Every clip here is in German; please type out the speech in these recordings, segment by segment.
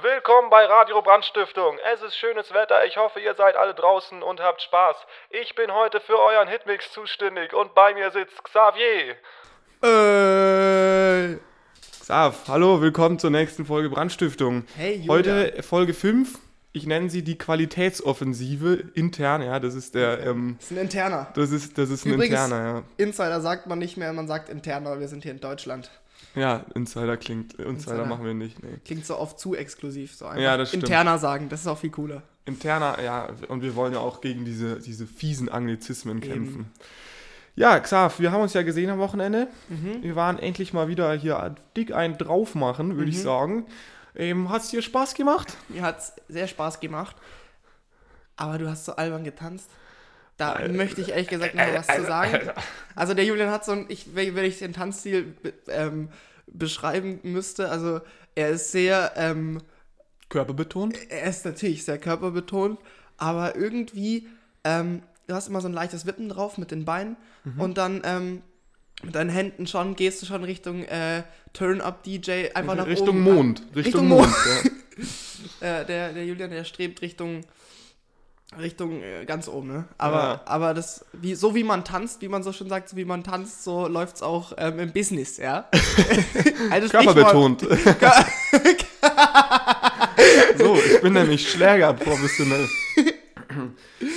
Willkommen bei Radio Brandstiftung. Es ist schönes Wetter. Ich hoffe, ihr seid alle draußen und habt Spaß. Ich bin heute für euren Hitmix zuständig und bei mir sitzt Xavier. Äh, Xav, hallo, willkommen zur nächsten Folge Brandstiftung. Hey, Julia. Heute Folge 5. Ich nenne sie die Qualitätsoffensive intern, ja, das ist der, ähm, das ist ein interner. das ist, das ist ein Übrigens- interner, Insider sagt man nicht mehr, man sagt interner, wir sind hier in Deutschland. Ja. Insider klingt, Insider, Insider. machen wir nicht, nee. Klingt so oft zu exklusiv. So einfach Ja, das stimmt. interner sagen, das ist auch viel cooler. Interner, ja, und wir wollen ja auch gegen diese, diese fiesen Anglizismen kämpfen. Ja, Xav, wir haben uns ja gesehen am Wochenende. Mhm. Wir waren endlich mal wieder hier dick einen drauf machen, würde ich Mhm. sagen. Ähm, Hat es dir Spaß gemacht? Mir hat es sehr Spaß gemacht. Aber du hast so albern getanzt. Da Äh, möchte ich ehrlich gesagt noch was zu sagen. Also der Julian hat so ein, ich, wenn ich den Tanzstil ähm, beschreiben müsste, also er ist sehr, ähm, Körperbetont? er ist natürlich sehr körperbetont, aber irgendwie, ähm, du hast immer so ein leichtes Wippen drauf mit den Beinen Mhm. und dann ähm, mit deinen Händen schon, gehst du schon Richtung äh, Turn-Up-DJ, einfach nach Richtung oben. Mond. Richtung, Richtung Mond. ja. Äh, der, der Julian, der strebt Richtung, Richtung äh, ganz oben, ne? Aber, Ja. aber das, wie, so wie man tanzt, wie man so schon sagt, so wie man tanzt, so läuft's auch ähm, im Business, ja? also Körperbetont. so, ich bin nämlich Schläger professionell.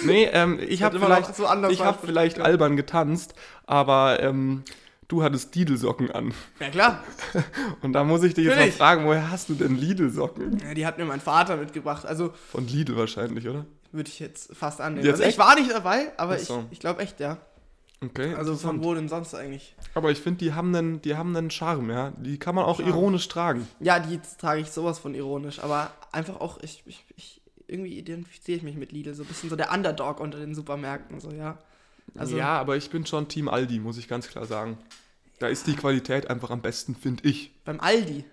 nee, ähm, ich habe vielleicht, so ich hab vielleicht albern getanzt, aber ähm, du hattest Lidl-Socken an. Ja, klar. Und da muss ich dich jetzt mal Natürlich. fragen, woher hast du denn Lidl-Socken? Ja, die hat mir mein Vater mitgebracht. Also Von Lidl wahrscheinlich, oder? Würde ich jetzt fast annehmen. Jetzt also ich war nicht dabei, aber so. ich, ich glaube echt, ja. Okay. Also von wo denn sonst eigentlich? Aber ich finde, die haben einen, die haben einen Charme, ja. Die kann man auch Charme. ironisch tragen. Ja, die trage ich sowas von ironisch, aber einfach auch, ich, ich, ich irgendwie identifiziere ich mich mit Lidl, so ein bisschen so der Underdog unter den Supermärkten, so, ja. Also, ja, aber ich bin schon Team Aldi, muss ich ganz klar sagen. Da ist die Qualität einfach am besten, finde ich. beim Aldi.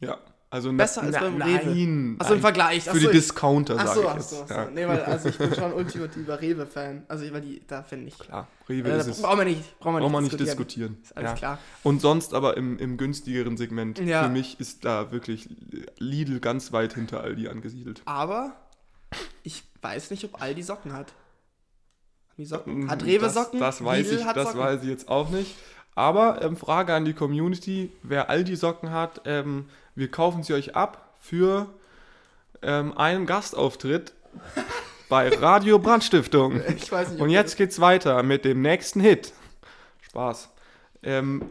Ja. Also Besser als beim Rewe. Nein. Achso, im. Vergleich. Für Achso, die Discounter, sage ich ach jetzt. so, ach so. Ja. Nee, weil, also ich bin schon ultimativer Rewe-Fan. Also, weil die, da finde ich. Klar, Rewe Äh, ist brauchen wir nicht, brauchen wir Brauchen wir nicht nicht diskutieren. Ist alles ja. klar. Und sonst aber im, im günstigeren Segment. Ja. Für mich ist da wirklich Lidl ganz weit hinter Aldi angesiedelt. Aber ich weiß nicht, ob Aldi Socken hat. Socken? Hat Mm, Rewe Socken? Das weiß Lidl ich, hat das Socken? weiß ich jetzt auch nicht. Aber ähm, Frage an die Community: Wer Aldi Socken hat, ähm, wir kaufen sie euch ab für ähm, einen Gastauftritt bei Radio Brandstiftung. Ich weiß nicht. Und jetzt geht's weiter mit dem nächsten Hit. Spaß. Ähm,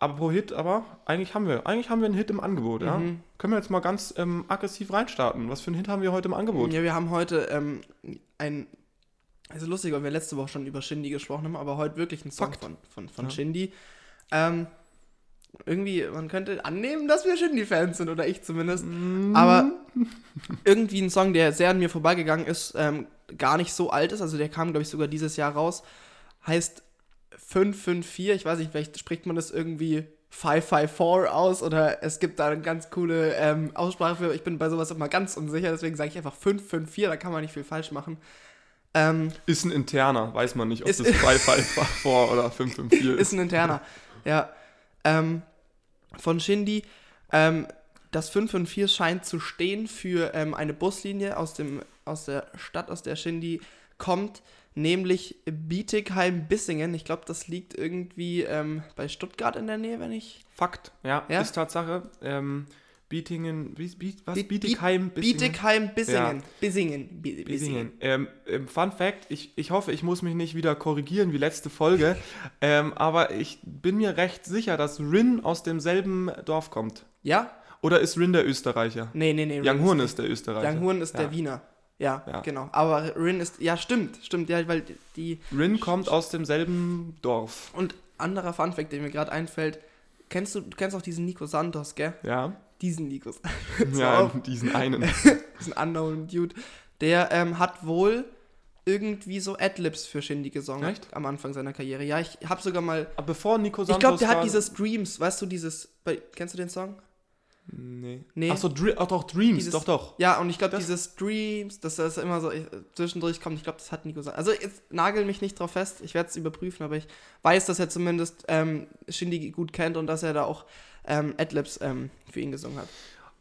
apropos Hit, aber eigentlich haben wir, eigentlich haben wir einen Hit im Angebot, ja? Mhm. Können wir jetzt mal ganz ähm, aggressiv reinstarten? Was für einen Hit haben wir heute im Angebot? Ja, wir haben heute ähm, ein. Also lustig, weil wir letzte Woche schon über Shindy gesprochen haben, aber heute wirklich ein Song Fakt. von, von, von Ja. Shindy. Ähm, irgendwie, man könnte annehmen, dass wir Shindy-Fans sind, oder ich zumindest. Aber irgendwie ein Song, der sehr an mir vorbeigegangen ist, ähm, gar nicht so alt ist, also der kam, glaube ich, sogar dieses Jahr raus, heißt 554, ich weiß nicht, vielleicht spricht man das irgendwie 554 aus oder es gibt da eine ganz coole ähm, Aussprache für, ich bin bei sowas immer ganz unsicher, deswegen sage ich einfach 554, da kann man nicht viel falsch machen. Ähm, Ist ein interner, weiß man nicht, ob Ist- das 554 oder 554 ist. ist ein interner. ja. Ähm, von Shindy. Ähm, das 554 scheint zu stehen für ähm, eine Buslinie aus, dem, aus der Stadt, aus der Shindy kommt, nämlich Bietigheim-Bissingen. Ich glaube, das liegt irgendwie ähm, bei Stuttgart in der Nähe, wenn ich. Fakt, ja, Ja? ist Tatsache. Ähm, Bietingen, was? Biet- Bietigheim, Bissingen? Bietigheim-Bissingen. Bissingen. Bi- Bissingen. Bissingen. Ähm, ähm, Fun Fact, ich, ich hoffe, ich muss mich nicht wieder korrigieren wie letzte Folge, ähm, aber ich bin mir recht sicher, dass Rin aus demselben Dorf kommt. Ja? Oder ist Rin der Österreicher? Nee, nee, nee. Yang Rin Horn ist der Österreicher. Yang Horn ist ja. der Wiener. Ja, Ja. genau. Aber Rin ist. Ja, stimmt. Stimmt, ja, weil die. Rin kommt aus demselben Dorf. Und anderer Funfact, der mir gerade einfällt, kennst du, du kennst auch diesen Nico Santos, gell? Ja, Diesen Santos, ja auf. diesen einen. diesen unknown Dude. Der ähm, hat wohl irgendwie so Adlibs für Shindy gesungen Echt? am Anfang seiner Karriere. Ja, ich habe sogar mal. Aber bevor Nico Santos Ich glaube, der hat dieses Dreams, weißt du, dieses. Bei, kennst du den Song? Nee. Nee. Achso, ach doch, Dreams, Dieses- doch, doch. Ja, und ich glaube, dieses Dreams, dass das immer so äh, zwischendurch kommt, ich glaube, das hat Nico gesagt. Also jetzt nagel mich nicht drauf fest, ich werde es überprüfen, aber ich weiß, dass er zumindest ähm, Shindy gut kennt und dass er da auch ähm, Adlibs ähm, für ihn gesungen hat.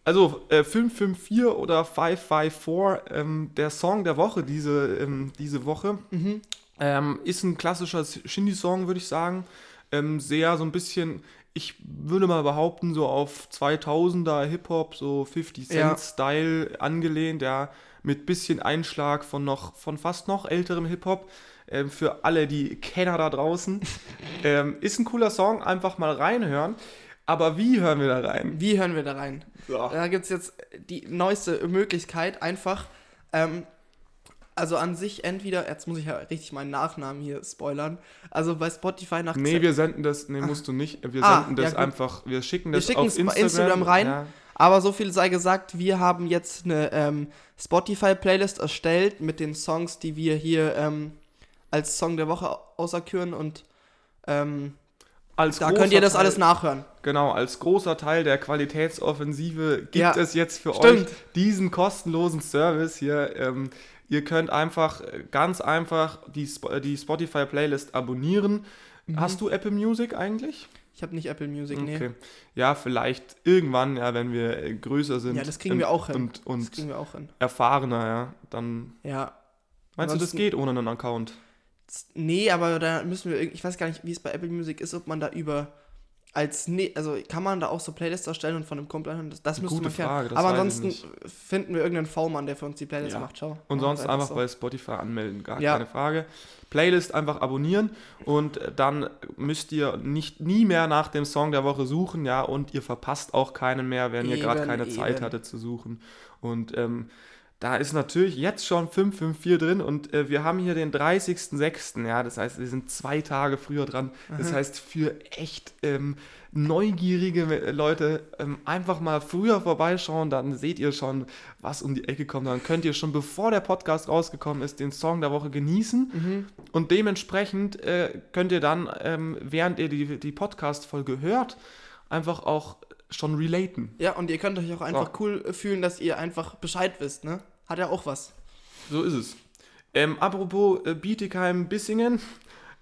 Also äh, 554 oder 554, ähm, der Song der Woche diese, ähm, diese Woche, ähm, ist ein klassischer Shindy-Song, würde ich sagen. Ähm, sehr so ein bisschen, ich würde mal behaupten, so auf 2000er Hip-Hop, so 50 Ja. Cent-Style angelehnt, ja, mit bisschen Einschlag von noch, von fast noch älterem Hip-Hop. Ähm, für alle die Kenner da draußen. ähm, ist ein cooler Song, einfach mal reinhören. Aber wie hören wir da rein? Wie hören wir da rein? So. Da gibt es jetzt die neueste Möglichkeit, einfach, ähm, also an sich entweder, jetzt muss ich ja richtig meinen Nachnamen hier spoilern, also bei Spotify nach Nee, wir senden das, nee, musst du nicht. Wir Ah, senden das ja, einfach, wir schicken Wir das schicken auf Instagram, Instagram rein. Ja. Aber so viel sei gesagt, wir haben jetzt eine ähm, Spotify-Playlist erstellt mit den Songs, die wir hier ähm, als Song der Woche auserküren und ähm, Als da könnt ihr das Teil, alles nachhören. Genau, als großer Teil der Qualitätsoffensive gibt Ja, es jetzt für stimmt. euch diesen kostenlosen Service hier. Ähm, ihr könnt einfach, äh, ganz einfach die, äh, die Spotify-Playlist abonnieren. Mhm. Hast du Apple Music eigentlich? Ich habe nicht Apple Music, nee. Okay. Ja, vielleicht irgendwann, ja, wenn wir äh, größer sind. Ja, das kriegen ähm, wir auch hin. Und, Das und kriegen wir auch hin. erfahrener, ja, dann. Ja. Meinst du, das geht ohne einen Account? Nee, aber da müssen wir, irg- ich weiß gar nicht, wie es bei Apple Music ist, ob man da über als nee, also kann man da auch so Playlists erstellen und von einem Kumpel anhören, das, das müsste man. Frage, das aber ansonsten finden wir irgendeinen V-Mann, der für uns die Playlist Ja. macht, schau. Und sonst einfach so. bei Spotify anmelden, gar Ja. keine Frage. Playlist einfach abonnieren und dann müsst ihr nicht nie mehr nach dem Song der Woche suchen, ja, und ihr verpasst auch keinen mehr, wenn ihr gerade Eben, keine Zeit eben. hattet zu suchen. Und ähm, da ist natürlich jetzt schon 554 drin und äh, wir haben hier den 30.06., ja, das heißt, wir sind zwei Tage früher dran. Das heißt, für echt ähm, neugierige äh, Leute ähm, einfach mal früher vorbeischauen, dann seht ihr schon, was um die Ecke kommt. Dann könnt ihr schon, bevor der Podcast rausgekommen ist, den Song der Woche genießen. Mhm. Und dementsprechend äh, könnt ihr dann, ähm, während ihr die, die Podcast-Folge hört, einfach auch schon relaten. Ja, und ihr könnt euch auch einfach cool fühlen, dass ihr einfach Bescheid wisst, ne? Hat ja auch was. So ist es. Ähm, apropos äh, Bietigheim-Bissingen,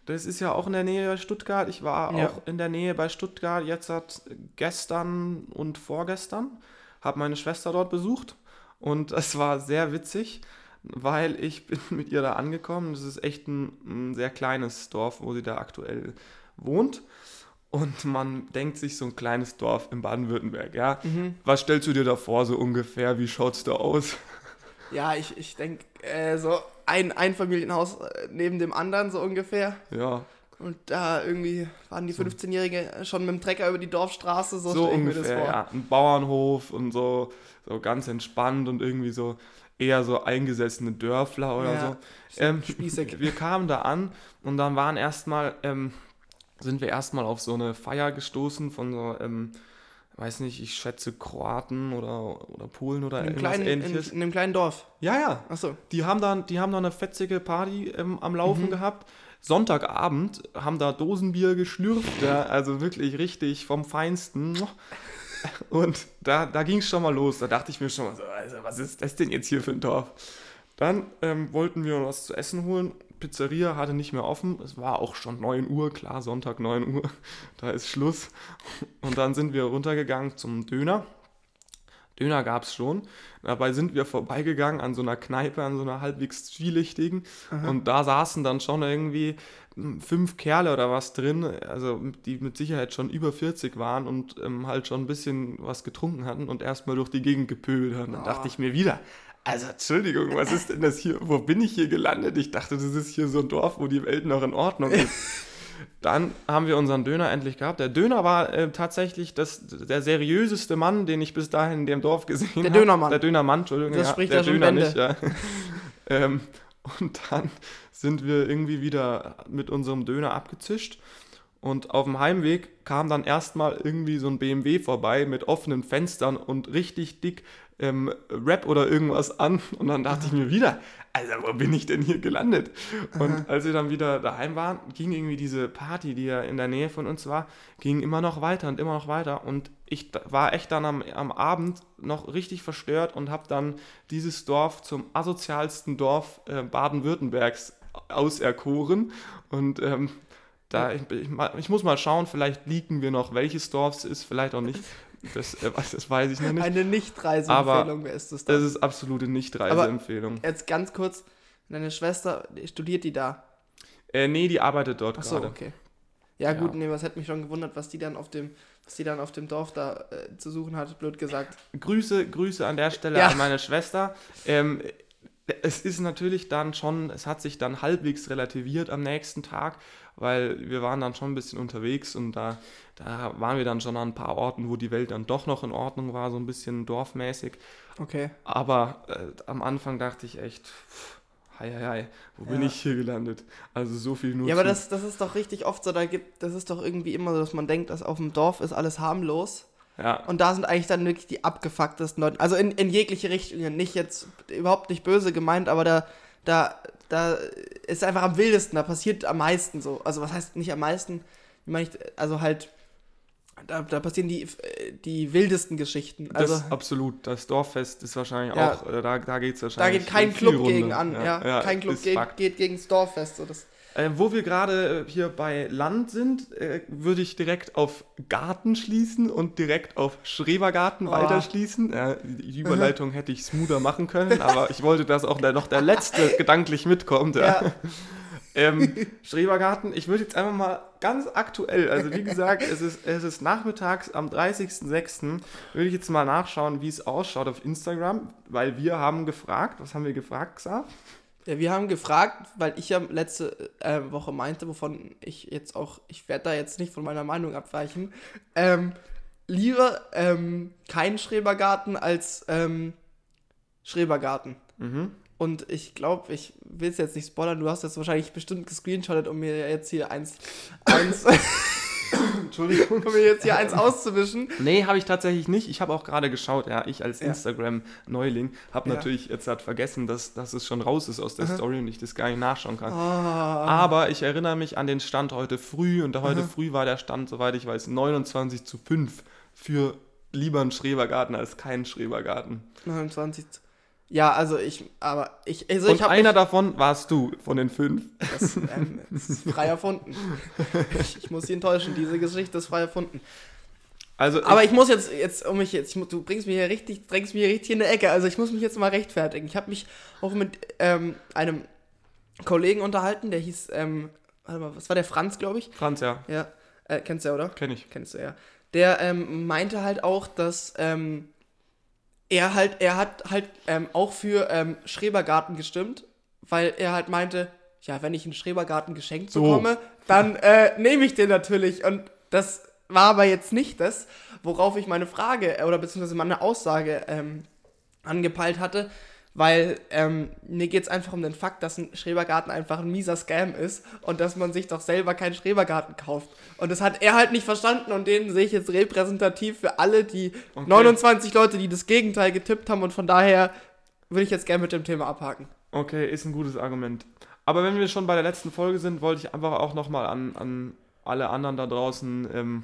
das ist ja auch in der Nähe bei Stuttgart. Ich war Ja. auch in der Nähe bei Stuttgart jetzt hat gestern und vorgestern. Habe meine Schwester dort besucht und es war sehr witzig, weil ich bin mit ihr da angekommen. Das ist echt ein, ein sehr kleines Dorf, wo sie da aktuell wohnt. Und man denkt sich so ein kleines Dorf in Baden-Württemberg, ja. Was stellst du dir da vor, so ungefähr? Wie schaut's da aus? Ja, ich, ich denke, äh, so ein Einfamilienhaus äh, neben dem anderen, so ungefähr. Ja, Und da irgendwie waren die 15-Jährigen schon mit dem Trecker über die Dorfstraße, so, so ich mir das ungefähr, vor. ja. Ein Bauernhof und so, so ganz entspannt und irgendwie so eher so eingesessene Dörfler oder Ja, so. Ähm, spießig. wir kamen da an und dann waren erstmal, ähm, sind wir erstmal auf so eine Feier gestoßen von so, ähm, weiß nicht, ich schätze Kroaten oder, oder Polen oder In einem, kleinen, in, ähnliches. in einem kleinen Dorf. ja, ja, Achso. die haben dann, die haben dann eine fetzige Party ähm, am Laufen gehabt. Sonntagabend haben da Dosenbier geschlürft, ja, also wirklich richtig vom Feinsten. Und da, da ging es schon mal los. Da dachte ich mir schon mal so, also, was ist das denn jetzt hier für ein Dorf? Dann ähm, wollten wir was zu essen holen. Pizzeria hatte nicht mehr offen. Es war auch schon 9 Uhr, klar, Sonntag 9 Uhr. Da ist Schluss. Und dann sind wir runtergegangen zum Döner. Döner gab es schon. Dabei sind wir vorbeigegangen an so einer Kneipe, an so einer halbwegs zwielichtigen. Und da saßen dann schon irgendwie hm, fünf Kerle oder was drin, also die mit Sicherheit schon über 40 waren und ähm, halt schon ein bisschen was getrunken hatten und erstmal durch die Gegend gepöbelt haben. Dann dachte ich mir wieder, also Entschuldigung, was ist denn das hier? Wo bin ich hier gelandet? Ich dachte, das ist hier so ein Dorf, wo die Welt noch in Ordnung ist. Dann haben wir unseren Döner endlich gehabt. Der Döner war äh, tatsächlich das, der seriöseste Mann, den ich bis dahin in dem Dorf gesehen habe. Der Dönermann. Der Dönermann, Entschuldigung. Das ja, spricht der ja schon Döner Bände. nicht, ja. ähm, und dann sind wir irgendwie wieder mit unserem Döner abgezischt. Und auf dem Heimweg kam dann erstmal irgendwie so ein BMW vorbei mit offenen Fenstern und richtig dick ähm, Rap oder irgendwas an. Und dann dachte ich mir wieder, Alter, wo bin ich denn hier gelandet? Und als wir dann wieder daheim waren, ging irgendwie diese Party, die ja in der Nähe von uns war, ging immer noch weiter und immer noch weiter. Und ich war echt dann am, am Abend noch richtig verstört und habe dann dieses Dorf zum asozialsten Dorf äh, Baden-Württembergs auserkoren. Und ähm, da, ich, ich, ich muss mal schauen, vielleicht leaken wir noch, welches Dorf es ist, vielleicht auch nicht. Das, äh, das weiß ich noch nicht. Eine Nicht-Reiseempfehlung, wer ist das Das dann? ist absolute Nicht-Reiseempfehlung. Jetzt ganz kurz, deine Schwester, studiert die da? Äh, nee, die arbeitet dort Achso, gerade. okay. Ja, Ja. gut, nee, was hätte mich schon gewundert, was die dann auf dem, was die dann auf dem Dorf da äh, zu suchen hat, blöd gesagt. Grüße, Grüße an der Stelle Ja. an meine Schwester. Ähm, es ist natürlich dann schon, es hat sich dann halbwegs relativiert am nächsten Tag, weil wir waren dann schon ein bisschen unterwegs und da, da waren wir dann schon an ein paar Orten, wo die Welt dann doch noch in Ordnung war, so ein bisschen dorfmäßig. Okay. Aber äh, am Anfang dachte ich echt, pff, hei, hei, hei, wo bin Ja. ich hier gelandet? Also so viel nur Ja, aber das, das ist doch richtig oft so, da gibt, das ist doch irgendwie immer so, dass man denkt, dass auf dem Dorf ist alles harmlos. ja, Und da sind eigentlich dann wirklich die abgefucktesten Leute. Also in, in jegliche Richtungen. Nicht jetzt überhaupt nicht böse gemeint, aber da, da, da ist einfach am wildesten. Da passiert am meisten so. Also was heißt nicht am meisten? Wie meine ich, also halt, da, da passieren die, die wildesten Geschichten. Also das absolut. Das Dorffest ist wahrscheinlich Ja. auch, äh, da, da geht es da wahrscheinlich geht kein Club gegen an. Ja, kein Club ist geht, Fakt. geht gegen das Dorffest. So das, Äh, wo wir gerade äh, hier bei Land sind, äh, würde ich direkt auf Garten schließen und direkt auf Schrebergarten Oh. weiterschließen. Äh, die die Überleitung hätte ich smoother machen können, aber ich wollte, dass auch der, noch der letzte gedanklich mitkommt. Ja. ja. Ähm, Schrebergarten, ich würde jetzt einfach mal ganz aktuell, also wie gesagt, es ist, es ist nachmittags am 30.06. würde ich jetzt mal nachschauen, wie es ausschaut auf Instagram, weil wir haben gefragt, was haben wir gefragt, Xav? Ja, wir haben gefragt, weil ich ja letzte äh, Woche meinte, wovon ich jetzt auch, ich werde da jetzt nicht von meiner Meinung abweichen, ähm, lieber ähm, kein Schrebergarten als ähm, Schrebergarten. Mhm. Und ich glaube, ich will es jetzt nicht spoilern, du hast das wahrscheinlich bestimmt gescreenshottet, um mir jetzt hier eins, eins Entschuldigung. um mir jetzt hier eins auszuwischen. Nee, habe ich tatsächlich nicht. Ich habe auch gerade geschaut, ja, ich als Ja. Instagram-Neuling habe Ja. natürlich jetzt halt vergessen, dass, dass es schon raus ist aus der Story und ich das gar nicht nachschauen kann. Ah, Aber ich erinnere mich an den Stand heute früh und heute früh war der Stand, soweit ich weiß, 29 zu 5 für lieber einen Schrebergarten als keinen Schrebergarten. 29. Ja, also ich, aber ich, also und ich habe einer davon warst du von den fünf. Das, ähm, das ist frei erfunden. Ich, ich muss Sie enttäuschen, diese Geschichte ist frei erfunden. Also Aber ich muss jetzt, jetzt um mich jetzt, ich, du bringst mich hier richtig, drängst mich hier richtig in eine Ecke. Also ich muss mich jetzt mal rechtfertigen. Ich habe mich auch mit ähm, einem Kollegen unterhalten, der hieß, ähm, warte mal, was war der Franz, glaube ich? Franz, ja, Ja, äh, kennst du ja, oder? kenne ich. Kennst du ja. Der ähm, meinte halt auch, dass ähm, er halt, er hat halt ähm, auch für ähm, Schrebergarten gestimmt, weil er halt meinte, ja, wenn ich einen Schrebergarten geschenkt So. bekomme, dann äh, nehme ich den natürlich. Und das war aber jetzt nicht das, worauf ich meine Frage äh, oder beziehungsweise meine Aussage ähm, angepeilt hatte, weil ähm, mir geht es einfach um den Fakt, dass ein Schrebergarten einfach ein mieser Scam ist und dass man sich doch selber keinen Schrebergarten kauft. Und das hat er halt nicht verstanden und den sehe ich jetzt repräsentativ für alle, die Okay. 29 Leute, die das Gegenteil getippt haben und von daher würde ich jetzt gerne mit dem Thema abhaken. Okay, ist ein gutes Argument. Aber wenn wir schon bei der letzten Folge sind, wollte ich einfach auch nochmal an, an alle anderen da draußen ähm,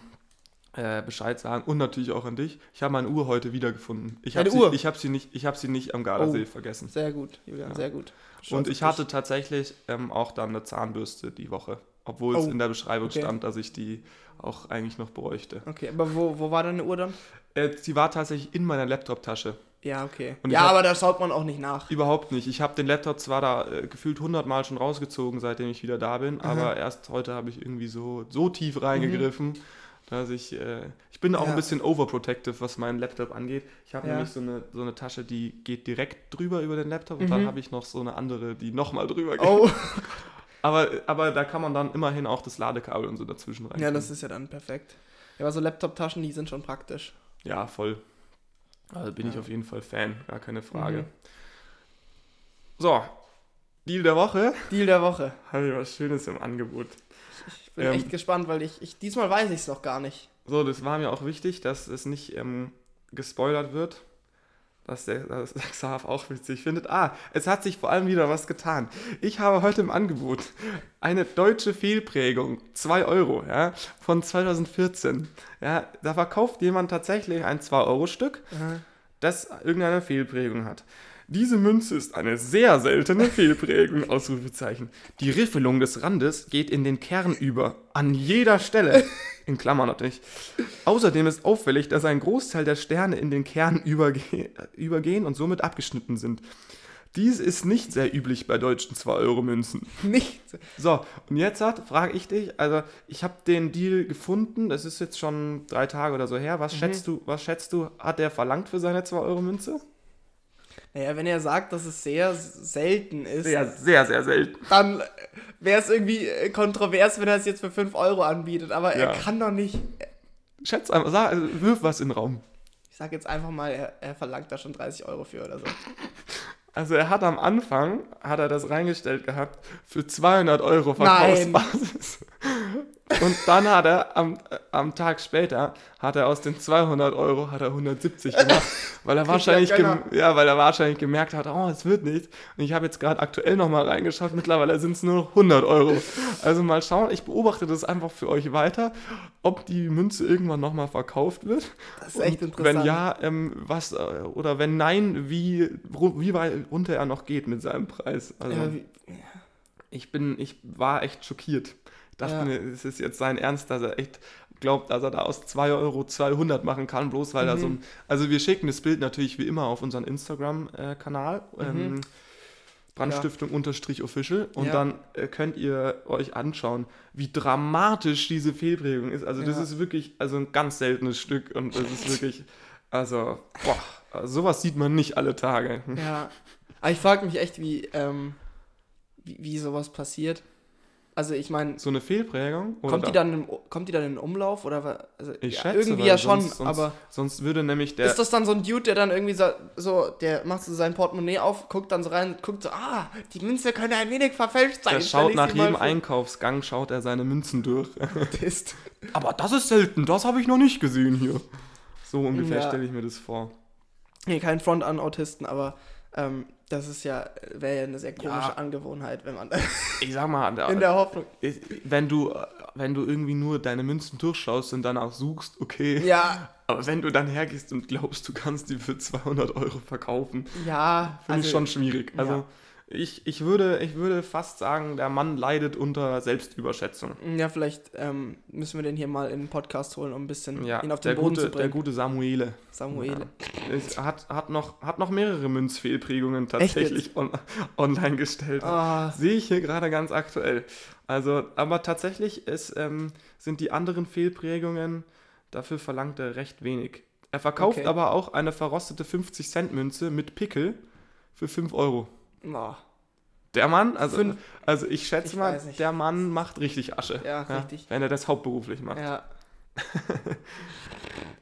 äh, Bescheid sagen und natürlich auch an dich. Ich habe meine Uhr heute wiedergefunden. Ich habe sie, Uhr? ich hab sie, nicht- ich hab sie nicht am Gardasee Oh. vergessen. Sehr gut, Julian, Ja. sehr gut. Und Stolz ich hatte tatsächlich ähm, auch dann eine Zahnbürste die Woche, obwohl es Oh, in der Beschreibung okay. stand, dass ich die auch eigentlich noch bräuchte. Okay, aber wo, wo war deine Uhr dann? Äh, sie war tatsächlich in meiner Laptop-Tasche. Ja, okay. Und ja, aber da schaut man auch nicht nach. Überhaupt nicht. Ich habe den Laptop zwar da äh, gefühlt 100 Mal schon rausgezogen, seitdem ich wieder da bin, aber erst heute habe ich irgendwie so, so tief reingegriffen, dass ich, äh, ich bin auch. Ja. ein bisschen overprotective, was meinen Laptop angeht. Ich habe Ja. nämlich so eine, so eine Tasche, die geht direkt drüber über den Laptop und Mhm. dann habe ich noch so eine andere, die nochmal drüber geht. Oh, Aber, aber da kann man dann immerhin auch das Ladekabel und so dazwischen rein. ja, das ist ja dann perfekt. Ja, aber so Laptop-Taschen, die sind schon praktisch. Ja, voll. Also bin ich Ja. auf jeden Fall Fan, gar keine Frage. Mhm. So, Deal der Woche. Deal der Woche. Habe ich was Schönes im Angebot. Ich bin Ähm. echt gespannt, weil ich, ich diesmal weiß ich es noch gar nicht. So, das war mir auch wichtig, dass es nicht ähm, gespoilert wird. Dass der, dass Xav auch witzig findet. Ah, es hat sich vor allem wieder was getan. Ich habe heute im Angebot eine deutsche Fehlprägung, 2 Euro, ja, von 2014. Ja, da verkauft jemand tatsächlich ein 2-Euro-Stück, das irgendeine Fehlprägung hat. Diese Münze ist eine sehr seltene Fehlprägung, Ausrufezeichen. Die Riffelung des Randes geht in den Kern über, an jeder Stelle. In Klammern natürlich. Außerdem ist auffällig, dass ein Großteil der Sterne in den Kern überge übergehen und somit abgeschnitten sind. Dies ist nicht sehr üblich bei deutschen 2-Euro-Münzen. Nicht. So, und jetzt hat, frage ich dich, also ich habe den Deal gefunden, das ist jetzt schon drei Tage oder so her. Was schätzt du, was schätzt du, hat der verlangt für seine 2-Euro-Münze? Naja, wenn er sagt, dass es sehr selten ist, Sehr, sehr, sehr selten. dann wäre es irgendwie äh, kontrovers, wenn er es jetzt für 5 Euro anbietet. Aber Ja. er kann doch nicht. Schätz einfach, sag, also wirf was in den Raum. Ich sag jetzt einfach mal, er, er verlangt da schon 30 Euro für oder so. Also er hat am Anfang, hat er das reingestellt gehabt, für 200 Euro Nein. Verkaufsbasis. Und dann hat er am, äh, am Tag später, hat er aus den 200 Euro, hat er 170 gemacht, weil er wahrscheinlich, Gönner. ja, weil er wahrscheinlich gemerkt hat, oh, es wird nicht. Und ich habe jetzt gerade aktuell nochmal reingeschaut, mittlerweile sind es nur noch 100 Euro. Also mal schauen, ich beobachte das einfach für euch weiter, ob die Münze irgendwann nochmal verkauft wird. Das ist echt Und interessant. Wenn ja, ähm, was, äh, oder wenn nein, wie, wie weit runter er noch geht mit seinem Preis. Also Ja, wie, ich bin, ich war echt schockiert. Dachte Ja. mir, es ist jetzt sein Ernst, dass er echt glaubt, dass er da aus 2 Euro 200 machen kann, bloß weil er so Mhm. ein, also wir schicken das Bild natürlich wie immer auf unseren Instagram-Kanal, ähm, Brandstiftung unterstrich official und Ja. dann äh, könnt ihr euch anschauen, wie dramatisch diese Fehlprägung ist. Also das Ja. ist wirklich, also ein ganz seltenes Stück und das ist wirklich, also, boah, also sowas sieht man nicht alle Tage. ja. Aber ich frage mich echt, wie, ähm, wie, wie sowas passiert. Also ich meine, So eine Fehlprägung? oder kommt, die da- dann im, kommt die dann in Umlauf oder also, Ich ja, schätze, irgendwie ja schon, sonst, aber sonst würde nämlich der ist das dann so ein Dude, der dann irgendwie so, so, der macht so sein Portemonnaie auf, guckt dann so rein, guckt so, ah, die Münze könnte ein wenig verfälscht sein. Der schaut nach jedem. Einkaufsgang, schaut er seine Münzen durch. Aber das ist selten, das habe ich noch nicht gesehen hier. So ungefähr Ja. stelle ich mir das vor. Nee, kein Front an Autisten, aber ähm, das ist ja, wäre ja eine sehr komische Ja. Angewohnheit, wenn man Ich sag mal, der, in der Hoffnung. ist- wenn, du, wenn du irgendwie nur deine Münzen durchschaust und danach suchst, okay. Ja, Aber wenn du dann hergehst und glaubst, du kannst die für 200 Euro verkaufen, ja. finde ich schon schwierig. Also ja. Ich, ich, würde, ich würde fast sagen, der Mann leidet unter Selbstüberschätzung. Ja, vielleicht ähm, müssen wir den hier mal in den Podcast holen, um ein bisschen Ja, ihn auf der, den Boden gute, zu der bringen. gute Samuele. Samuel. Es hat, hat, noch, hat noch mehrere Münzfehlprägungen tatsächlich on, online gestellt. Ah, Sehe ich hier gerade ganz aktuell. Also, aber tatsächlich ist, ähm, sind die anderen Fehlprägungen, dafür verlangt er recht wenig. Er verkauft Okay. aber auch eine verrostete 50-Cent-Münze mit Pickel für 5 Euro. Oh, Der Mann, also, Fünf- also ich schätze Ich mal, der Mann macht richtig Asche. Ja, richtig. Wenn er das hauptberuflich macht. ja,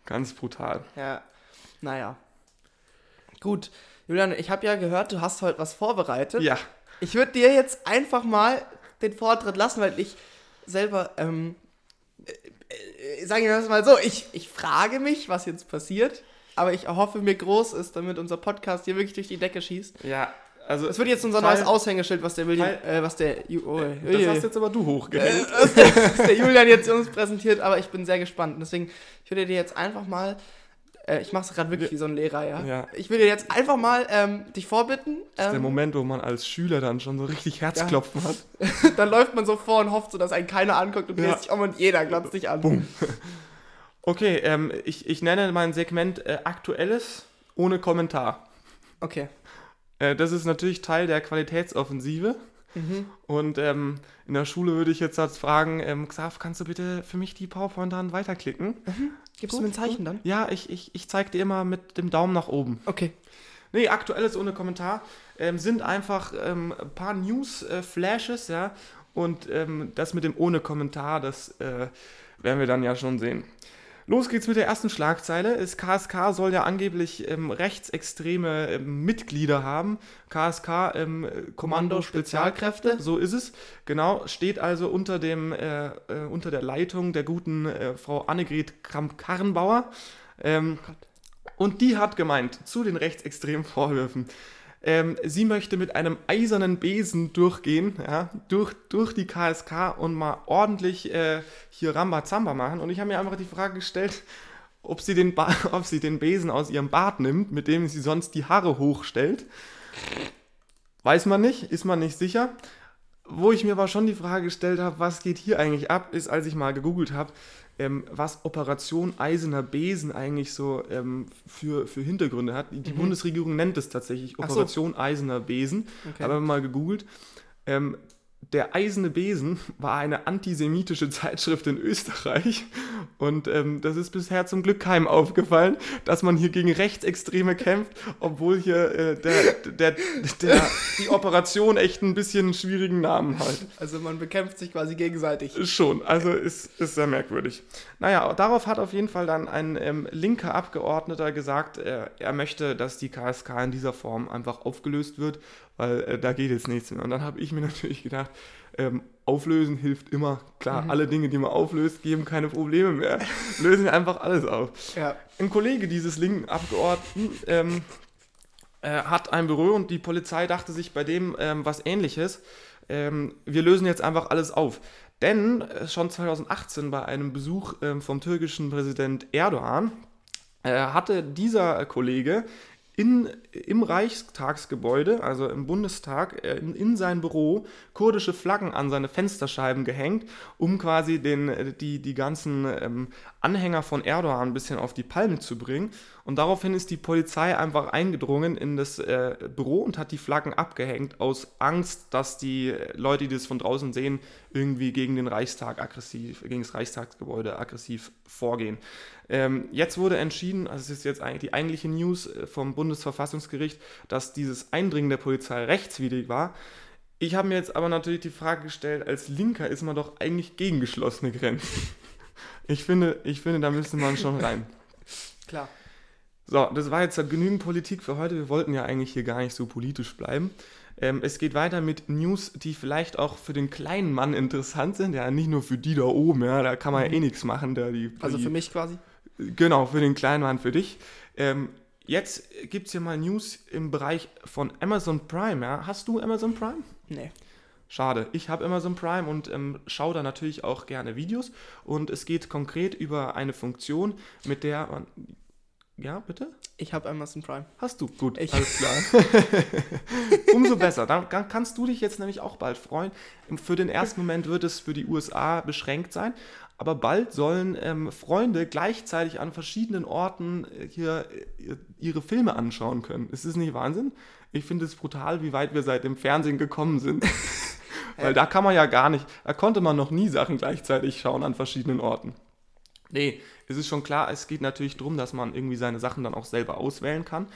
Ganz brutal. ja. Naja. Gut. Julian, ich habe ja gehört, du hast heute was vorbereitet. Ja, Ich würde dir jetzt einfach mal den Vortritt lassen, weil ich selber, ähm, äh, äh, sagen wir das mal so, ich, ich frage mich, was jetzt passiert, aber ich erhoffe mir Großes, damit unser Podcast hier wirklich durch die Decke schießt. ja. Also, Es wird jetzt unser neues Aushängeschild, was der William, äh, was der, oh, Das ui, hast jetzt aber du hochgehängt. der, was der Julian jetzt uns präsentiert, aber ich bin sehr gespannt. Deswegen, ich würde dir jetzt einfach mal, äh, ich mache es gerade wirklich wie so ein Lehrer, ja. Ja. Ich würde dir jetzt einfach mal ähm, dich vorbitten. Das ist der Ähm, Moment, wo man als Schüler dann schon so richtig Herzklopfen hat. dann läuft man so vor und hofft so, dass einen keiner anguckt und Ja. dich um und jeder glotzt dich an. Okay, ähm, ich, ich nenne mein Segment äh, Aktuelles ohne Kommentar. Okay. Äh, das ist natürlich Teil der Qualitätsoffensive. Mhm. Und ähm, in der Schule würde ich jetzt halt fragen, ähm, Xav, kannst du bitte für mich die PowerPoint dann weiterklicken? Gibst du mir ein Zeichen dann? Ja, ich, ich, ich zeige dir immer mit dem Daumen nach oben. Okay. Nee, aktuelles ohne Kommentar ähm, sind einfach ähm, ein paar News-Flashes, ja. Und ähm, das mit dem ohne Kommentar, das äh, werden wir dann ja schon sehen. Los geht's mit der ersten Schlagzeile. Das KSK soll ja angeblich ähm, rechtsextreme ähm, Mitglieder haben. KSK, ähm, Kommando Spezialkräfte. So ist es. Genau, steht also unter, dem, äh, äh, unter der Leitung der guten äh, Frau Annegret Kramp-Karrenbauer. Ähm, und die hat gemeint zu den rechtsextremen Vorwürfen, ähm, sie möchte mit einem eisernen Besen durchgehen, ja, durch, durch die KSK und mal ordentlich äh, hier Rambazamba machen. Und ich habe mir einfach die Frage gestellt, ob sie, den ob sie den Besen aus ihrem Bart nimmt, mit dem sie sonst die Haare hochstellt. Weiß man nicht, ist man nicht sicher. Wo ich mir aber schon die Frage gestellt habe, was geht hier eigentlich ab, ist, als ich mal gegoogelt habe, ähm, was Operation Eisener Besen eigentlich so ähm, für, für Hintergründe hat. Die, die Bundesregierung nennt es tatsächlich Ach so. Operation Eisener Besen. Okay. Aber mal gegoogelt. Ähm, der Eisene Besen war eine antisemitische Zeitschrift in Österreich und ähm, das ist bisher zum Glück keinem aufgefallen, dass man hier gegen Rechtsextreme kämpft, obwohl hier äh, der, der, der, die Operation echt ein bisschen einen schwierigen Namen hat. Also man bekämpft sich quasi gegenseitig. Schon, also ist, ist sehr merkwürdig. Naja, darauf hat auf jeden Fall dann ein ähm, linker Abgeordneter gesagt, er, er möchte, dass die KSK in dieser Form einfach aufgelöst wird, weil äh, da geht jetzt nichts mehr. Und dann habe ich mir natürlich gedacht, ähm, auflösen hilft immer. Klar, alle Dinge, die man auflöst, geben keine Probleme mehr. Lösen wir einfach alles auf. Ja. Ein Kollege dieses linken Abgeordneten ähm, äh, hat ein Büro und die Polizei dachte sich bei dem ähm, was ähnliches. Ähm, wir lösen jetzt einfach alles auf. Denn äh, schon 2018 bei einem Besuch ähm, vom türkischen Präsident Erdogan äh, hatte dieser Kollege in, im Reichstagsgebäude, also im Bundestag, äh, in, in sein Büro kurdische Flaggen an seine Fensterscheiben gehängt, um quasi den, äh, die, die ganzen ähm, Anhänger von Erdogan ein bisschen auf die Palme zu bringen. Und daraufhin ist die Polizei einfach eingedrungen in das äh, Büro und hat die Flaggen abgehängt, aus Angst, dass die Leute, die das von draußen sehen, irgendwie gegen den Reichstag aggressiv, gegen das Reichstagsgebäude aggressiv vorgehen. Ähm, jetzt wurde entschieden, also es ist jetzt eigentlich die eigentliche News äh, vom Bundesverfassungsgericht, dass dieses Eindringen der Polizei rechtswidrig war. Ich habe mir jetzt aber natürlich die Frage gestellt, als Linker ist man doch eigentlich gegen geschlossene Grenzen. Ich finde, ich finde, da müsste man schon rein. Klar. So, das war jetzt genügend Politik für heute. Wir wollten ja eigentlich hier gar nicht so politisch bleiben. Ähm, es geht weiter mit News, die vielleicht auch für den kleinen Mann interessant sind. Ja, nicht nur für die da oben, ja, da kann man ja eh nichts machen. Da die, Also die, für mich quasi. Genau, für den kleinen Mann, für dich. Ähm, jetzt gibt es hier mal News im Bereich von Amazon Prime. Ja? Hast du Amazon Prime? Nee. Schade. Ich habe Amazon Prime und ähm, schaue da natürlich auch gerne Videos. Und es geht konkret über eine Funktion, mit der man. Ja, bitte? Ich habe Amazon Prime. Hast du? Gut, Ich- alles klar. Umso besser. Dann kann- kannst du dich jetzt nämlich auch bald freuen. Für den ersten Moment wird es für die USA beschränkt sein. Aber bald sollen ähm, Freunde gleichzeitig an verschiedenen Orten äh, hier äh, ihre Filme anschauen können. Ist das nicht Wahnsinn? Ich finde es brutal, wie weit wir seit dem Fernsehen gekommen sind. Weil da kann man ja gar nicht, da konnte man noch nie Sachen gleichzeitig schauen an verschiedenen Orten. Nee, es ist schon klar, es geht natürlich darum, dass man irgendwie seine Sachen dann auch selber auswählen kann.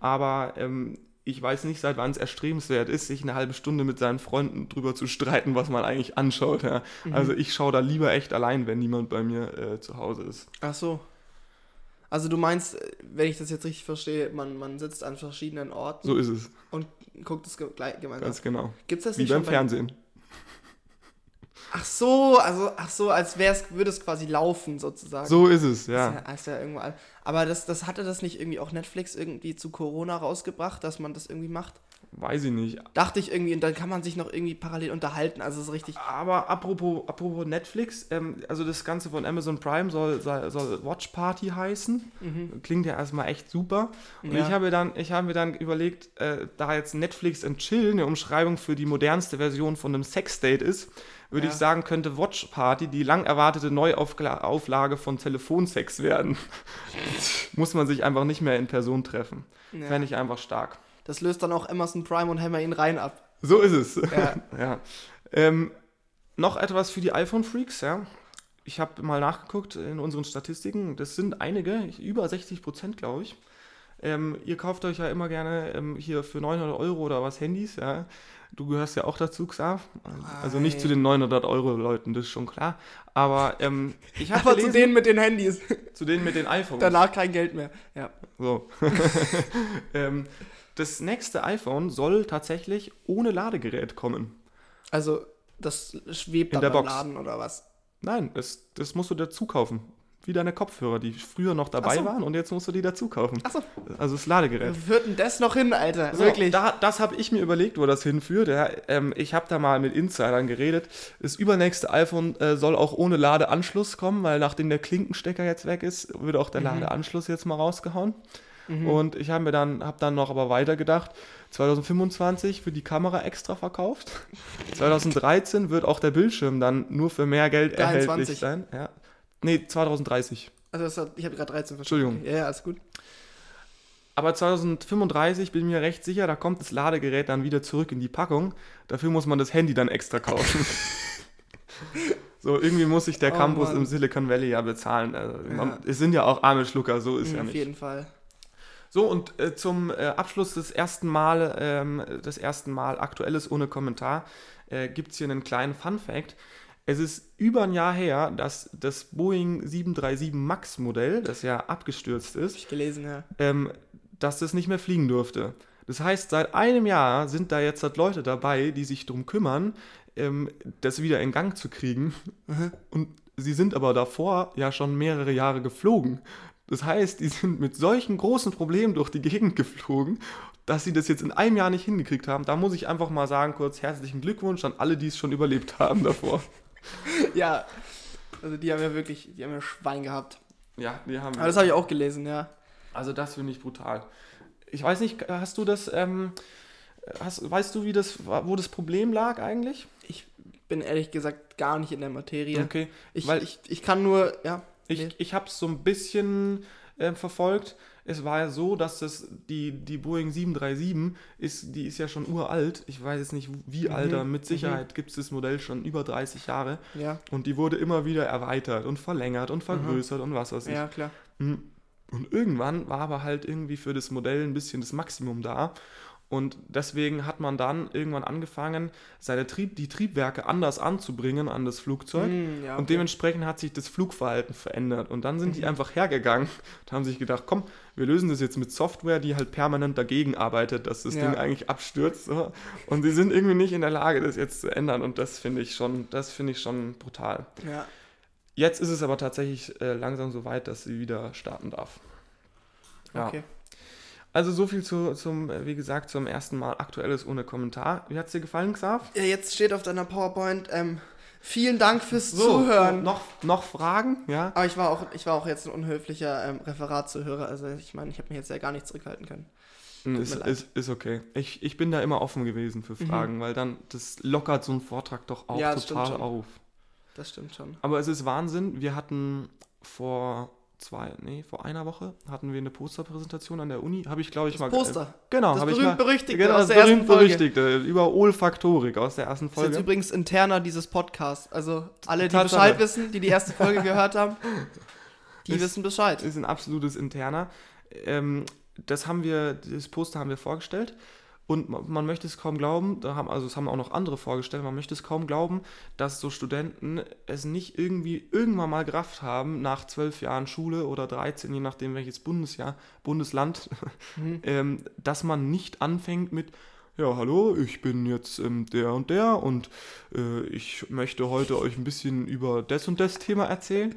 Aber ähm, ich weiß nicht, seit wann es erstrebenswert ist, sich eine halbe Stunde mit seinen Freunden drüber zu streiten, was man eigentlich anschaut. Ja. Also ich schaue da lieber echt allein, wenn niemand bei mir äh, zu Hause ist. Ach so. Also du meinst, äh, wenn ich das jetzt richtig verstehe, man, man sitzt an verschiedenen Orten So ist es, und guckt es gemeinsam. ganz genau. Gibt's das Wie beim schon bei- Fernsehen. Ach so, also ach so, als wär's, würde es quasi laufen sozusagen. So ist es, Ist ja. ja, ist ja irgendwo. Aber das, das hatte das nicht irgendwie auch Netflix irgendwie zu Corona rausgebracht, dass man das irgendwie macht? Weiß ich nicht. Dachte ich irgendwie, und dann kann man sich noch irgendwie parallel unterhalten. Also es ist richtig. Aber apropos, apropos Netflix, ähm, also das Ganze von Amazon Prime soll, soll, soll Watch Party heißen. Klingt ja erstmal echt super. Und Ja. ich habe dann, ich habe mir dann überlegt, äh, da jetzt Netflix and Chill eine Umschreibung für die modernste Version von einem Sexdate ist, würde Ja. ich sagen, könnte Watch Party die lang erwartete Neuauflage von Telefonsex werden. Muss man sich einfach nicht mehr in Person treffen. Ja. Fände ich einfach stark. Das löst dann auch Amazon Prime und Hammer ihn rein ab. So ist es. Ja. ja. Ähm, noch etwas für die iPhone-Freaks, ja. Ich habe mal nachgeguckt in unseren Statistiken. Das sind einige, über 60 Prozent, glaube ich. Ähm, ihr kauft euch ja immer gerne ähm, hier für 900 Euro oder was Handys, ja. Du gehörst ja auch dazu, Xav. Also nicht zu den 900 Euro Leuten, das ist schon klar. Aber ähm, ich habe gelesen, zu denen mit den Handys. zu denen mit den iPhones. Danach kein Geld mehr. Ja. So. ähm, das nächste iPhone soll tatsächlich ohne Ladegerät kommen. Also, das schwebt In dann der Box. Laden oder was? Nein, das, das musst du dazu kaufen. Wie deine Kopfhörer, die früher noch dabei so. waren und jetzt musst du die dazu kaufen. Achso. Also das Ladegerät. Wo führt denn das noch hin, Alter? So, Wirklich. Da, das habe ich mir überlegt, wo das hinführt. Ja, ähm, ich habe da mal mit Insidern geredet. Das übernächste iPhone äh, soll auch ohne Ladeanschluss kommen, weil nachdem der Klinkenstecker jetzt weg ist, wird auch der Mhm. Ladeanschluss jetzt mal rausgehauen. Und ich habe mir dann, habe dann noch aber weitergedacht, 2025 wird die Kamera extra verkauft. 2013 wird auch der Bildschirm dann nur für mehr Geld 23. erhältlich sein. Ja. Nee, 2030. Also hat, ich habe gerade 13 Entschuldigung. Ja, ja, alles gut. Aber 2035 bin ich mir recht sicher, da kommt das Ladegerät dann wieder zurück in die Packung. Dafür muss man das Handy dann extra kaufen. so, irgendwie muss sich der Oh Campus Mann. im Silicon Valley ja bezahlen. Also, man, Ja. es sind ja auch arme Schlucker, so ist Mhm, ja auf nicht. jeden Fall. So, und äh, zum äh, Abschluss des ersten Mal, ähm, des ersten Mal Aktuelles ohne Kommentar, äh, gibt es hier einen kleinen Fun-Fact. Es ist über ein Jahr her, dass das Boeing 737 MAX Modell, das ja abgestürzt ist, Hab ich gelesen, ja. ähm, dass das nicht mehr fliegen durfte. Das heißt, seit einem Jahr sind da jetzt halt Leute dabei, die sich darum kümmern, ähm, das wieder in Gang zu kriegen. Und sie sind aber davor ja schon mehrere Jahre geflogen. Das heißt, die sind mit solchen großen Problemen durch die Gegend geflogen, dass sie das jetzt in einem Jahr nicht hingekriegt haben. Da muss ich einfach mal sagen, kurz herzlichen Glückwunsch an alle, die es schon überlebt haben davor. Ja. Also die haben ja wirklich, die haben ja Schwein gehabt. Ja, die haben. Aber das habe ich auch gelesen, ja. Also das finde ich brutal. Ich weiß nicht, hast du das, ähm, hast, weißt du, wie das, wo das Problem lag eigentlich? Ich bin ehrlich gesagt gar nicht in der Materie. Okay, Ich, weil ich, ich kann nur, ja. ich, nee. ich habe es so ein bisschen ähm, verfolgt. Es war ja so, dass das die, die Boeing 737 ist, die ist ja schon uralt. Ich weiß jetzt nicht wie Mhm, alt, aber mit Sicherheit gibt es das Modell schon über 30 Jahre. Ja, Und die wurde immer wieder erweitert und verlängert und vergrößert und was weiß ich. ja, klar. Mhm. Und irgendwann war aber halt irgendwie für das Modell ein bisschen das Maximum da. Und deswegen hat man dann irgendwann angefangen, seine Trieb, die Triebwerke anders anzubringen an das Flugzeug. Hm, ja, Und okay. dementsprechend hat sich das Flugverhalten verändert. Und dann sind die Mhm. einfach hergegangen und haben sich gedacht, komm, wir lösen das jetzt mit Software, die halt permanent dagegen arbeitet, dass das Ja. Ding eigentlich abstürzt. Und sie sind irgendwie nicht in der Lage, das jetzt zu ändern. Und das finde ich schon, das finde ich schon brutal. Ja. Jetzt ist es aber tatsächlich äh, langsam so weit, dass sie wieder starten darf. Ja. Okay. Also so viel zu, zum, äh, wie gesagt, zum ersten Mal Aktuelles ohne Kommentar. Wie hat es dir gefallen, Xav? Ja, jetzt steht auf deiner PowerPoint, ähm, vielen Dank fürs Zuhören. Noch, noch Fragen? Ja. Aber ich war auch, ich war auch jetzt ein unhöflicher ähm, Referatzuhörer. Also ich meine, ich habe mich jetzt ja gar nicht zurückhalten können. Ist, mir leid. ist, ist okay. Ich, ich bin da immer offen gewesen für Fragen, weil dann, das lockert so einen Vortrag doch auch Mhm. Ja, total auf. Das stimmt schon. Aber es ist Wahnsinn. Wir hatten vor zwei, nee, vor einer Woche hatten wir eine Posterpräsentation an der Uni. Habe ich, glaube ich, Das mal. Poster. Genau, Das habe ich mal. berühmt-berüchtigte genau, aus das der ersten Folge. berühmt-berüchtigte über Olfaktorik aus der ersten Das ist jetzt Folge. übrigens interner dieses Podcast. Also alle, die. Bescheid wissen, die die erste Folge gehört haben, die Ist- wissen Bescheid. ist ein absolutes Interner. Ähm, das haben wir, das Poster haben wir vorgestellt und man, man möchte es kaum glauben, da haben, also es haben auch noch andere vorgestellt, man möchte es kaum glauben, dass so Studenten es nicht irgendwie irgendwann mal gerafft haben, nach zwölf Jahren Schule oder 13, je nachdem welches Bundesjahr, Bundesland, Mhm. ähm, dass man nicht anfängt mit ja, hallo, ich bin jetzt ähm, der und der und äh, ich möchte heute euch ein bisschen über das und das Thema erzählen.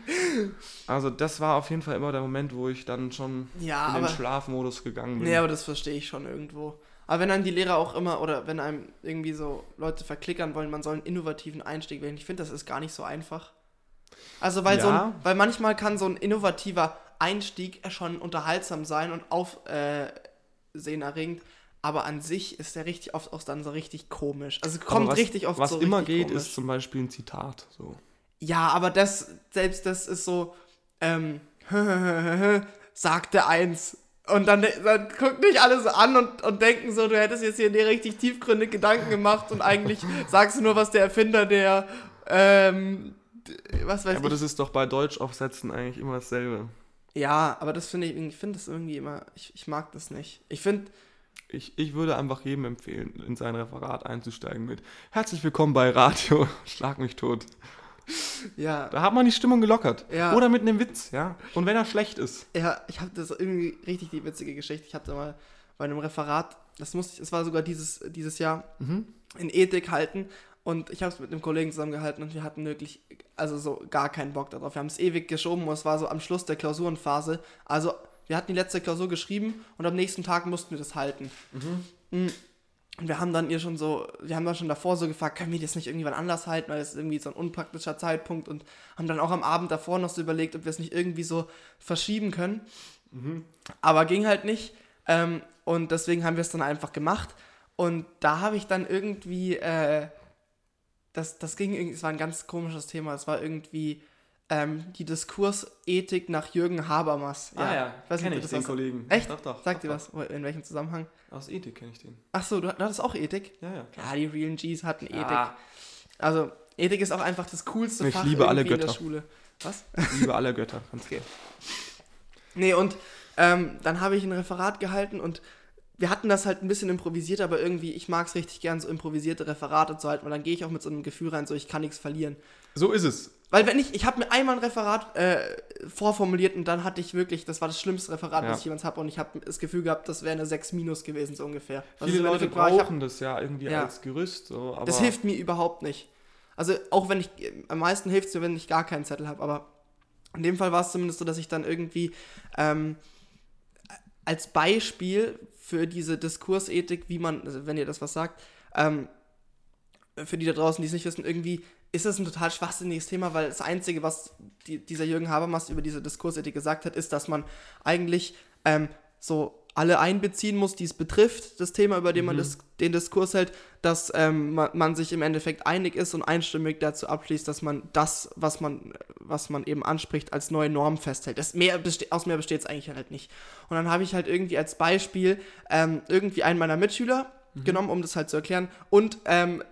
Also das war auf jeden Fall immer der Moment, wo ich dann schon Ja, in den Schlafmodus gegangen bin. nee, aber das verstehe ich schon irgendwo. Aber wenn einem die Lehrer auch immer, oder wenn einem irgendwie so Leute verklickern wollen, man soll einen innovativen Einstieg wählen, ich finde, das ist gar nicht so einfach. Also, weil, so Ja. ein, weil manchmal kann so ein innovativer Einstieg schon unterhaltsam sein und aufsehenerregend, aber an sich ist der richtig oft auch dann so richtig komisch. Also kommt was, richtig oft Was so immer richtig geht, komisch. ist zum Beispiel ein Zitat. So. Ja, aber das, selbst das ist so, ähm, sagte eins. Und dann, dann gucken dich alle so an und, und denken so, du hättest jetzt hier dir richtig tiefgründig Gedanken gemacht und eigentlich sagst du nur, was der Erfinder der, ähm, was weiß Aber ich. das ist doch bei Deutschaufsätzen eigentlich immer dasselbe. Ja, aber das finde ich, ich finde das irgendwie immer, ich, ich mag das nicht. Ich finde, Ich, ich würde einfach jedem empfehlen, in sein Referat einzusteigen mit Herzlich willkommen bei Radio, schlag mich tot. ja, Da hat man die Stimmung gelockert. Ja. Oder mit einem Witz, ja. Und wenn er schlecht ist. Ja, ich habe das irgendwie richtig die witzige Geschichte. Ich hatte mal bei einem Referat, das musste ich, es war sogar dieses, dieses Jahr, in Ethik halten. Und ich habe es mit einem Kollegen zusammengehalten und wir hatten wirklich, also so gar keinen Bock darauf. Wir haben es ewig geschoben und es war so am Schluss der Klausurenphase. Also wir hatten die letzte Klausur geschrieben und am nächsten Tag mussten wir das halten. Mm. Und wir haben dann ihr schon so, wir haben dann schon davor so gefragt, können wir das nicht irgendwann anders halten, weil das ist irgendwie so ein unpraktischer Zeitpunkt und haben dann auch am Abend davor noch so überlegt, ob wir es nicht irgendwie so verschieben können. Aber ging halt nicht. Ähm, und deswegen haben wir es dann einfach gemacht. Und da habe ich dann irgendwie, äh, das, das ging irgendwie, es war ein ganz komisches Thema. Es war irgendwie ähm, die Diskursethik nach Jürgen Habermas. Ah ja, Ich weiß nicht, kenn ob ich das den was- Kollegen. Echt? Doch, doch. Sagt doch, dir was? In welchem Zusammenhang? Aus Ethik kenne ich den. Ach so, du, hattest auch Ethik? Ja, ja, klar. Ja, die realen Gs hatten Ja. Ethik. Also, Ethik ist auch einfach das coolste Ich Fach liebe alle irgendwie in der Götter. Schule. Was? Liebe aller Götter. Ganz Okay. Nee, und ähm, dann habe ich ein Referat gehalten und wir hatten das halt ein bisschen improvisiert, aber irgendwie, ich mag es richtig gern, so improvisierte Referate zu halten, weil dann gehe ich auch mit so einem Gefühl rein, so ich kann nichts verlieren. So ist es. Weil wenn ich, ich habe mir einmal ein Referat äh, vorformuliert und dann hatte ich wirklich, das war das schlimmste Referat, Ja. was ich jemals habe und ich habe das Gefühl gehabt, das wäre eine 6 minus gewesen, so ungefähr. Viele Leute war. Ich hab- brauchen das ja irgendwie Ja. als Gerüst. So, aber das hilft mir überhaupt nicht. Also auch wenn ich, am meisten hilft es mir, wenn ich gar keinen Zettel habe, aber in dem Fall war es zumindest so, dass ich dann irgendwie ähm, als Beispiel für diese Diskursethik, wie man, also wenn ihr das was sagt, ähm, für die da draußen, die es nicht wissen, irgendwie ist das ein total schwachsinniges Thema, weil das Einzige, was die, dieser Jürgen Habermas über diese Diskursethik gesagt hat, ist, dass man eigentlich ähm, so alle einbeziehen muss, die es betrifft, das Thema, über dem man das, den Diskurs hält, dass ähm, man, man sich im Endeffekt einig ist und einstimmig dazu abschließt, dass man das, was man, was man eben anspricht, als neue Norm festhält. Das mehr aus mehr besteht es eigentlich halt nicht. Und dann habe ich halt irgendwie als Beispiel ähm, irgendwie einen meiner Mitschüler genommen, um das halt zu erklären, und ähm,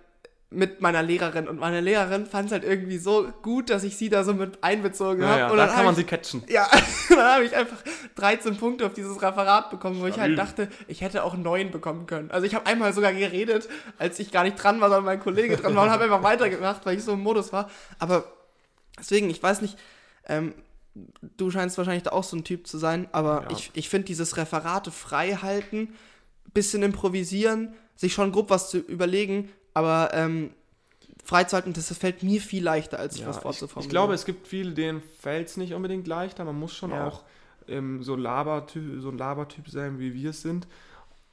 mit meiner Lehrerin. Und meine Lehrerin fand es halt irgendwie so gut, dass ich sie da so mit einbezogen ja, habe. ja, und da dann kann man hab sie catchen. ich, Ja, dann habe ich einfach 13 Punkte auf dieses Referat bekommen, wo ich halt dachte, ich hätte auch 9 bekommen können. Also ich habe einmal sogar geredet, als ich gar nicht dran war, sondern mein Kollege dran war und habe einfach weitergemacht, weil ich so im Modus war. Aber deswegen, ich weiß nicht, ähm, du scheinst wahrscheinlich da auch so ein Typ zu sein, aber Ja. ich, ich finde dieses Referate frei halten, bisschen improvisieren, sich schon grob was zu überlegen, aber ähm, freizuhalten, das fällt mir viel leichter, als Ja, was ich, vorzuformulieren. ich glaube, es gibt viele, denen fällt es nicht unbedingt leichter. Man muss schon Ja. auch ähm, so, Labertyp, so ein Labertyp sein, wie wir es sind.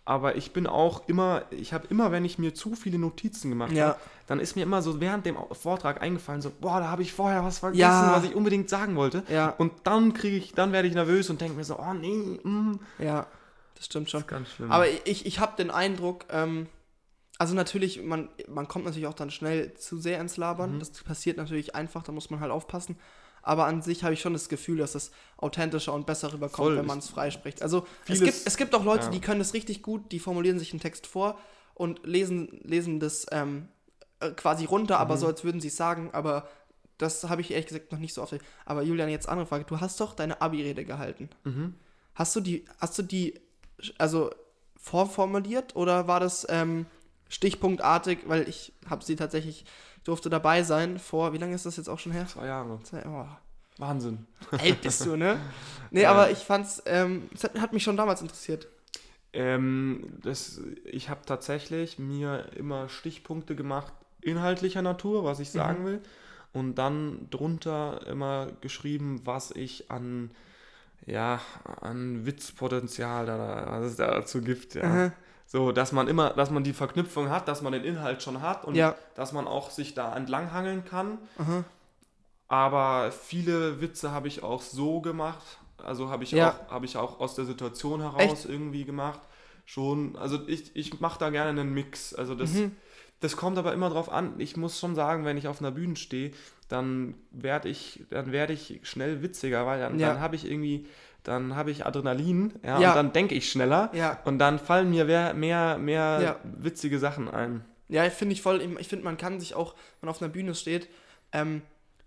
Aber ich bin auch immer, ich habe immer, wenn ich mir zu viele Notizen gemacht Ja. habe, dann ist mir immer so während dem Vortrag eingefallen, so, boah, da habe ich vorher was vergessen, Ja. was ich unbedingt sagen wollte. Ja. Und dann kriege ich, dann werde ich nervös und denke mir so, oh nee, mm. Ja, das stimmt schon. ganz schlimm. Aber ich, ich habe den Eindruck, ähm, also natürlich, man, man kommt natürlich auch dann schnell zu sehr ins Labern. Mhm. Das passiert natürlich einfach, da muss man halt aufpassen. Aber an sich habe ich schon das Gefühl, dass es authentischer und besser rüberkommt, Voll. wenn man es freispricht. Also es Vieles- gibt, es gibt auch Leute, ja. die können das richtig gut, die formulieren sich einen Text vor und lesen, lesen das ähm, äh, quasi runter, Mhm. aber so, als würden sie es sagen. Aber das habe ich ehrlich gesagt noch nicht so oft. Aber Julian, jetzt andere Frage. Du hast doch deine Abi-Rede gehalten. Mhm. Hast du die, hast du die, also vorformuliert oder war das ähm, stichpunktartig, weil ich habe sie tatsächlich, durfte dabei sein vor, wie lange ist das jetzt auch schon her? Zwei Jahre. Zwei- Oh, Wahnsinn. alt bist du, ne? Nee, Ja. aber ich fand's, ähm, es hat, hat mich schon damals interessiert. Ähm, das, ich habe tatsächlich mir immer Stichpunkte gemacht, inhaltlicher Natur, was ich sagen Mhm. will. Und dann drunter immer geschrieben, was ich an, ja, an Witzpotenzial da, was es da dazu gibt. Ja. So, dass man immer, dass man die Verknüpfung hat, dass man den Inhalt schon hat und Ja. dass man auch sich da entlanghangeln kann. Aha. Aber viele Witze habe ich auch so gemacht. Also habe ich, Ja. auch, habe ich auch aus der Situation heraus irgendwie gemacht. Schon, also ich, ich mache da gerne einen Mix. Also das, Mhm. das kommt aber immer drauf an. Ich muss schon sagen, wenn ich auf einer Bühne stehe, dann werde ich, dann werde ich schnell witziger, weil dann, Ja. dann habe ich irgendwie, dann habe ich Adrenalin, ja, Ja. und dann denke ich schneller Ja. und dann fallen mir mehr, mehr, mehr Ja. witzige Sachen ein. Ja, finde ich voll, ich finde, man kann sich auch, wenn man auf einer Bühne steht, ähm,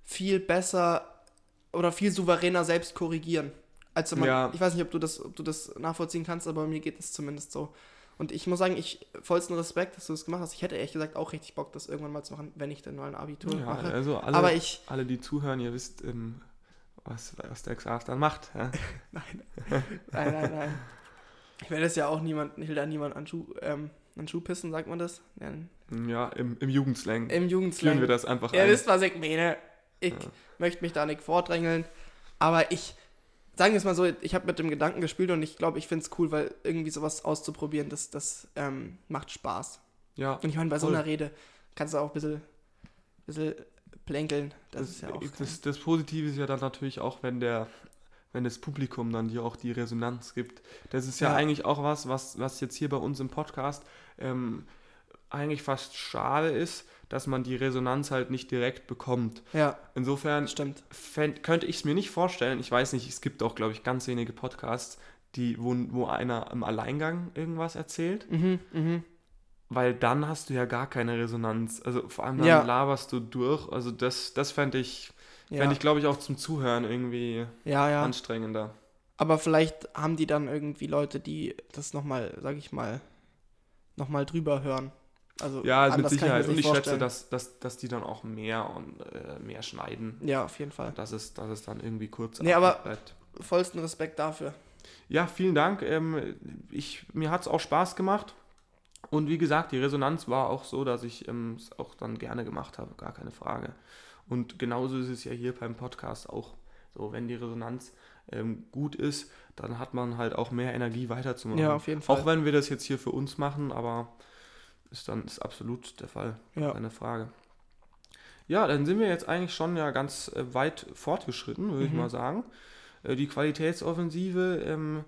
viel besser oder viel souveräner selbst korrigieren. Also man, Ja. ich weiß nicht, ob du das, ob du das nachvollziehen kannst, aber mir geht es zumindest so. Und ich muss sagen, ich vollsten Respekt, dass du das gemacht hast. Ich hätte ehrlich gesagt auch richtig Bock, das irgendwann mal zu machen, wenn ich denn mal ein Abitur Ja, mache. also alle, aber ich, alle, die zuhören, ihr wisst, ähm, was, was der Xav dann macht. Ja. nein, nein, nein, nein. Ich will das ja auch niemand, ich will da niemand an Schuh, ähm, an Schuh pissen, sagt man das? Ja, Ja, im, im Jugendslang Im Jugendslang. führen wir das einfach Ihr ein. wisst, was ich meine. Ich Ja. möchte mich da nicht vordrängeln. Aber ich, sagen wir es mal so, ich habe mit dem Gedanken gespielt und ich glaube, ich finde es cool, weil irgendwie sowas auszuprobieren, das, das ähm, macht Spaß. Ja, Und ich meine, bei so Voll. einer Rede kannst du auch ein bisschen, bisschen plänkeln. Das, das, ist ja auch. das, das Positive ist ja dann natürlich auch, wenn der wenn das Publikum dann dir auch die Resonanz gibt. Das ist ja, Ja. eigentlich auch was, was, was jetzt hier bei uns im Podcast ähm, eigentlich fast schade ist, dass man die Resonanz halt nicht direkt bekommt. Ja, Insofern stimmt. fänd, könnte ich es mir nicht vorstellen. Ich weiß nicht, es gibt auch, glaube ich, ganz wenige Podcasts, die, wo, wo einer im Alleingang irgendwas erzählt. Mhm, mhm. Weil dann hast du ja gar keine Resonanz. Also vor allem dann Ja. laberst du durch. Also das, das fände ich, Ja. fänd ich glaube ich, auch zum Zuhören irgendwie ja, ja. anstrengender. Aber vielleicht haben die dann irgendwie Leute, die das nochmal, sag ich mal, nochmal drüber hören. Also Ja, mit Sicherheit. mir Und ich nicht schätze, vorstellen. dass, dass, dass die dann auch mehr und äh, mehr schneiden. Ja, auf jeden Fall. Dass es, dass es dann irgendwie kurz Nee, aber- bleibt. Vollsten Respekt dafür. Ja, vielen Dank. Ähm, ich, mir hat es auch Spaß gemacht. Und wie gesagt, die Resonanz war auch so, dass ich ähm, es auch dann gerne gemacht habe, gar keine Frage. Und genauso ist es ja hier beim Podcast auch. So, wenn die Resonanz ähm, gut ist, dann hat man halt auch mehr Energie weiterzumachen. Ja, auf jeden Fall. Auch wenn wir das jetzt hier für uns machen, aber ist dann ist absolut der Fall. Ja. Keine Frage. Ja, dann sind wir jetzt eigentlich schon ja ganz äh, weit fortgeschritten, würde ich Mhm. mal sagen. Äh, die Qualitätsoffensive ähm,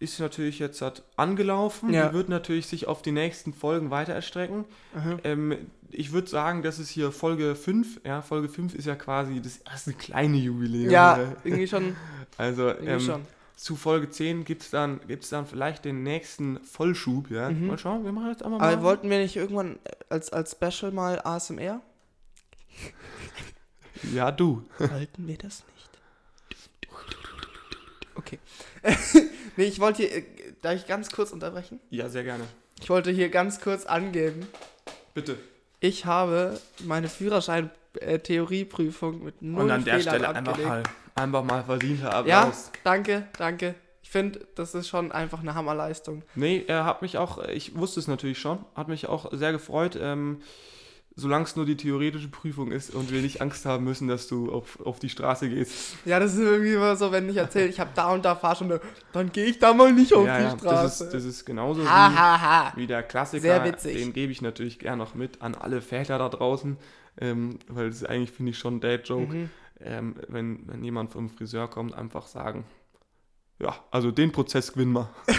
ist natürlich jetzt halt angelaufen. Ja. Die wird natürlich sich auf die nächsten Folgen weiter erstrecken. Ähm, ich würde sagen, das ist hier Folge 5. Ja, Folge 5 ist ja quasi das erste kleine Jubiläum. Ja, ne? irgendwie schon. Also Irgendwie ähm, schon. zu Folge 10 gibt es dann, gibt's dann vielleicht den nächsten Vollschub. Ja? Mhm. Mal schauen, wir machen jetzt einmal Aber mal. wollten wir nicht irgendwann als, als Special mal ASMR? Ja, du. Wollten wir das nicht? Okay. Nee, ich wollte hier, äh, darf ich ganz kurz unterbrechen? Ja, sehr gerne. Ich wollte hier ganz kurz angeben, Bitte. ich habe meine Führerschein-Theorieprüfung mit null Und an der Fehlern Stelle einfach mal, einfach mal verdienter Ja, Applaus. danke, danke. Ich finde, das ist schon einfach eine Hammerleistung. Nee, er hat mich auch, ich wusste es natürlich schon, hat mich auch sehr gefreut, ähm, solange es nur die theoretische Prüfung ist und wir nicht Angst haben müssen, dass du auf, auf die Straße gehst. Ja, das ist irgendwie immer so, wenn ich erzähle, ich habe da und da Fahrstunde, dann gehe ich da mal nicht auf ja, die ja, das Straße. ist, das ist genauso ha, wie, ha, ha. wie der Klassiker. Sehr witzig. Den gebe ich natürlich gern noch mit an alle Väter da draußen, ähm, weil das ist eigentlich, finde ich, schon ein Dad-Joke. Mhm. Ähm, wenn, wenn jemand vom Friseur kommt, einfach sagen, ja, also den Prozess gewinnen wir.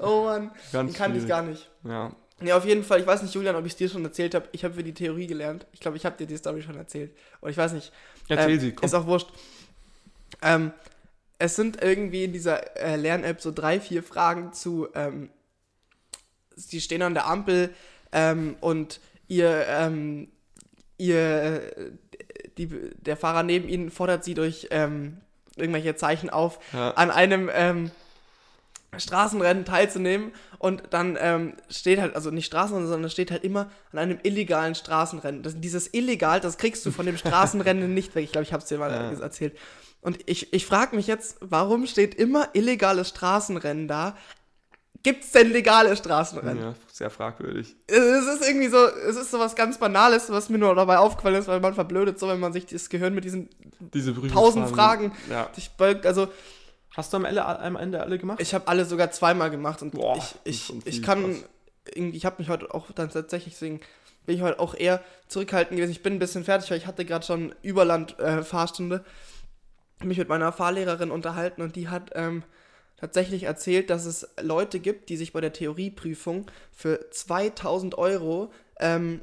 Oh Mann, Ganz den kannte ich gar nicht. Ja, Ja, auf jeden Fall, ich weiß nicht, Julian, ob ich es dir schon erzählt habe. Ich habe für die Theorie gelernt. Ich glaube, ich habe dir die Story schon erzählt. Und ich weiß nicht. erzähl ähm, sie, komm. Ist auch wurscht. Ähm, es sind irgendwie in dieser äh, Lern-App so drei, vier Fragen zu, ähm, die stehen an der Ampel ähm, und ihr, ähm, ihr, äh, die, der Fahrer neben ihnen fordert sie durch ähm, irgendwelche Zeichen auf, Ja. an einem ähm, Straßenrennen teilzunehmen und dann ähm, steht halt, also nicht Straßenrennen, sondern steht halt immer an einem illegalen Straßenrennen. Das, dieses illegal, das kriegst du von dem Straßenrennen nicht weg. Ich glaube, ich habe es dir mal Ja. erzählt. Und ich, ich frage mich jetzt, warum steht immer illegales Straßenrennen da? Gibt es denn legale Straßenrennen? Ja, sehr fragwürdig. Es ist irgendwie so, es ist so was ganz Banales, was mir nur dabei aufgefallen ist, weil man verblödet so, wenn man sich das Gehirn mit diesen Diese tausend Fragen Ja. sich beugt. Also Hast du am Ende, am Ende alle gemacht? ich habe alle sogar zweimal gemacht und Boah, ich, ich, ich kann, krass. ich habe mich heute auch dann tatsächlich, deswegen bin ich heute auch eher zurückhaltend gewesen. Ich bin ein bisschen fertig, weil ich hatte gerade schon Überland-Fahrstunde, mich mit meiner Fahrlehrerin unterhalten und die hat ähm, tatsächlich erzählt, dass es Leute gibt, die sich bei der Theorieprüfung für 2000 Euro ähm,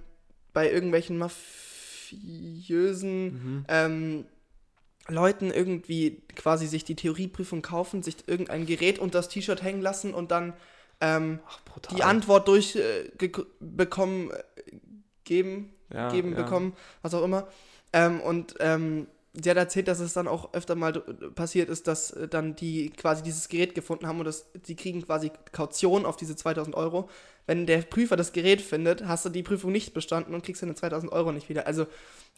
bei irgendwelchen mafiösen Mhm. ähm, Leuten irgendwie quasi sich die Theorieprüfung kaufen, sich irgendein Gerät unter das T-Shirt hängen lassen und dann ähm, Ach, die Antwort durchbekommen, äh, geben, Ja, geben ja. bekommen, was auch immer. Ähm, und ähm, sie hat erzählt, dass es dann auch öfter mal d- passiert ist, dass äh, dann die quasi dieses Gerät gefunden haben und das, die kriegen quasi Kaution auf diese 2000 Euro. Wenn der Prüfer das Gerät findet, hast du die Prüfung nicht bestanden und kriegst deine 2000 Euro nicht wieder. Also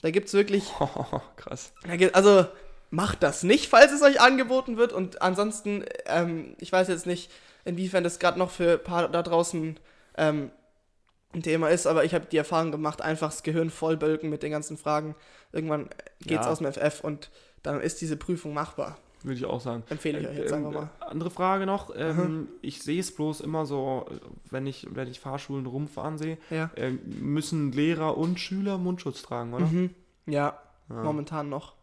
da gibt es wirklich Krass. ja, ge- Also macht das nicht, falls es euch angeboten wird. Und ansonsten, ähm, ich weiß jetzt nicht, inwiefern das gerade noch für ein paar da draußen ähm, ein Thema ist, aber ich habe die Erfahrung gemacht, einfach das Gehirn vollbölken mit den ganzen Fragen. Irgendwann geht's Ja. aus dem FF und dann ist diese Prüfung machbar. Würde ich auch sagen. Empfehle ich euch jetzt einfach Ähm, mal. Andere Frage noch. Ähm, Ich sehe es bloß immer so, äh, wenn ich, wenn ich Fahrschulen rumfahren sehe, Ja. ähm, müssen Lehrer und Schüler Mundschutz tragen, oder? Mhm. Ja, Ja. momentan noch.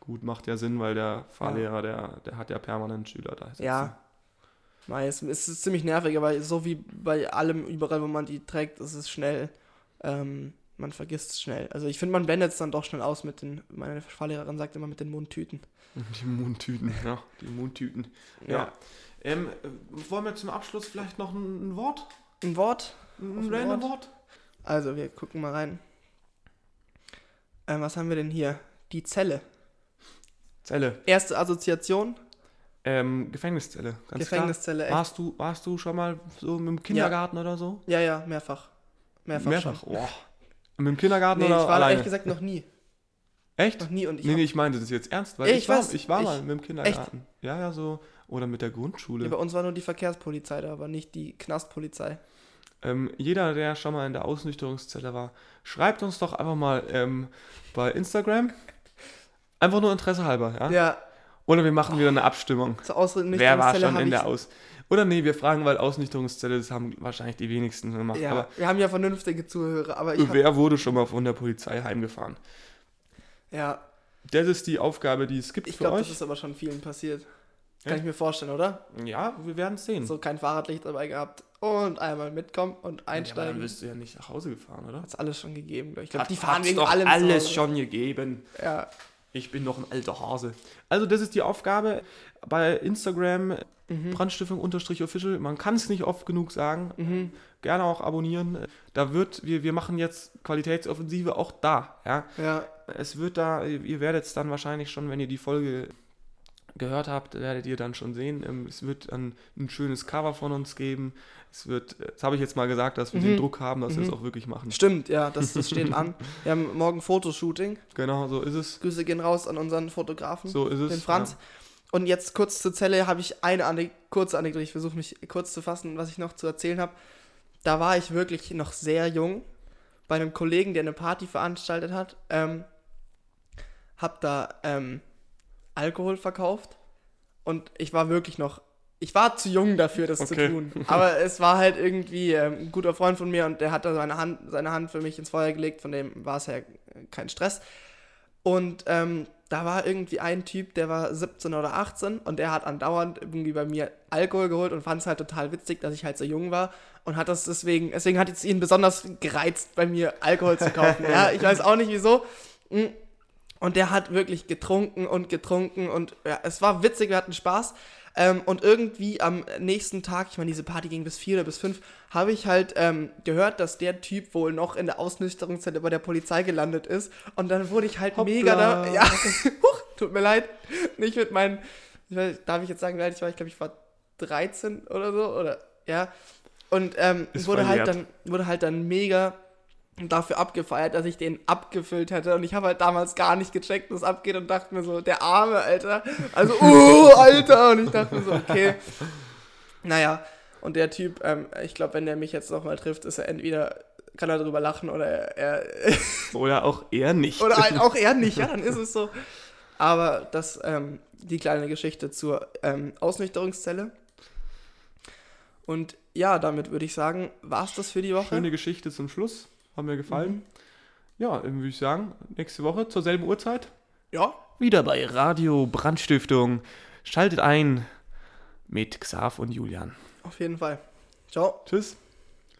Gut, macht ja Sinn, weil der Fahrlehrer, der, der hat ja permanent Schüler da. Ja. Es es ist ziemlich nervig, aber so wie bei allem, überall, wo man die trägt, ist es schnell. Ähm, man vergisst es schnell. Also ich finde, man blendet es dann doch schnell aus mit den, meine Fahrlehrerin sagt immer mit den Mundtüten. Die Mundtüten, ja, die Mundtüten. Ja. Ähm, äh, wollen wir zum Abschluss vielleicht noch ein, ein Wort? Ein Wort? Ein random Wort? Wort? Also, wir gucken mal rein. Ähm, was haben wir denn hier? Die Zelle. Zelle. Erste Assoziation, Ähm, Gefängniszelle, ganz Gefängniszelle, klar. echt. Warst du, warst du schon mal so mit dem Kindergarten oder so? Ja, ja, mehrfach. Mehrfach, schon. Boah. Mit dem Kindergarten Nee, ich oder war alleine? ehrlich gesagt noch nie. Echt? Noch nie und ich nee, nee, ich meinte das jetzt ernst, weil Ja, ich, ich war, weiß, ich war ich- mal mit dem Kindergarten. Ja, ja, so. Oder mit der Grundschule. Ja, bei uns war nur die Verkehrspolizei da, aber nicht die Knastpolizei. Ähm, jeder, der schon mal in der Ausnüchterungszelle war, schreibt uns doch einfach mal ähm, bei Instagram. Einfach nur Interesse halber, ja? Ja, Oder wir machen wieder eine Abstimmung. zur Ausrüstung Wer war schon in der Aus... Oder nee, wir fragen, weil Ausnüchterungszelle, das haben wahrscheinlich die wenigsten gemacht. Ja, Aber wir haben ja vernünftige Zuhörer, aber ich hab, wer wurde schon mal von der Polizei heimgefahren? ja, Das ist die Aufgabe, die es gibt ich für glaube, das euch. ist aber schon vielen passiert. Kann Echt? ich mir vorstellen, oder? Ja, wir werden es sehen. So kein Fahrradlicht dabei gehabt und einmal mitkommen und ja, aber dann einsteigen. bist du ja nicht nach Hause gefahren, oder? Hat's alles schon gegeben. glaub Ich Ich glaube, Hat- die fahren wegen doch allem alles schon gegeben. Ja, Ich bin noch ein alter Hase. Also das ist die Aufgabe bei Instagram Mhm. Brandstiftung-official. Man kann es nicht oft genug sagen. Mhm. Gerne auch abonnieren. Da wird, wir, wir machen jetzt Qualitätsoffensive auch da. Ja? ja, Es wird da, ihr werdet es dann wahrscheinlich schon, wenn ihr die Folge gehört habt, werdet ihr dann schon sehen. Ähm, Es wird ein, ein schönes Cover von uns geben. Es wird, das habe ich jetzt mal gesagt, dass wir Mhm. den Druck haben, dass wir es Mhm. auch wirklich machen. stimmt, ja, das, das steht an. Wir haben morgen Fotoshooting. Genau, so ist es. Grüße gehen raus an unseren Fotografen, So ist es. den Franz. Und jetzt kurz zur Zelle habe ich eine Anek kurze Anekdote. Ich versuche mich kurz zu fassen, was ich noch zu erzählen habe. Da war ich wirklich noch sehr jung bei einem Kollegen, der eine Party veranstaltet hat. Ähm, hab da ähm, Alkohol verkauft und ich war wirklich noch. Ich war zu jung dafür, das Okay. zu tun. Aber es war halt irgendwie ähm, ein guter Freund von mir und der hat da seine Hand, seine Hand für mich ins Feuer gelegt, von dem war es ja kein Stress. Und ähm, da war irgendwie ein Typ, der war 17 oder 18 und der hat andauernd irgendwie bei mir Alkohol geholt und fand es halt total witzig, dass ich halt so jung war und hat das deswegen, deswegen hat es ihn besonders gereizt, bei mir Alkohol zu kaufen. ja, ich weiß auch nicht wieso. Und der hat wirklich getrunken und getrunken und ja, es war witzig, wir hatten Spaß. Ähm, und irgendwie am nächsten Tag, ich meine, diese Party ging bis vier oder bis fünf, habe ich halt ähm, gehört, dass der Typ wohl noch in der Ausnüchterungszelle bei der Polizei gelandet ist. Und dann wurde ich halt mega da. Hoppla. Ja, huch, tut mir leid. Nicht mit meinen. Ich weiß, darf ich jetzt sagen, ich war? Ich glaube, ich war 13 oder so. Oder ja. Und ähm, wurde halt, dann, wurde halt dann mega dafür abgefeiert, dass ich den abgefüllt hätte. Und ich habe halt damals gar nicht gecheckt, was abgeht und dachte mir so, der Arme, Alter. Also, uh, Alter. Und ich dachte mir so, okay. Naja, und der Typ, ähm, ich glaube, wenn der mich jetzt nochmal trifft, ist er entweder, kann er drüber lachen oder er, er Oder auch eher nicht. oder halt auch er nicht, ja, dann ist es so. Aber das, ähm, die kleine Geschichte zur ähm, Ausnüchterungszelle. Und ja, damit würde ich sagen, war es das für die Woche. Schöne Geschichte zum Schluss. Hat mir gefallen. Mhm. Ja, dann würde ich sagen, nächste Woche zur selben Uhrzeit. Ja, Wieder bei Radio Brandstiftung. Schaltet ein mit Xav und Julian. auf jeden Fall. Ciao. Tschüss.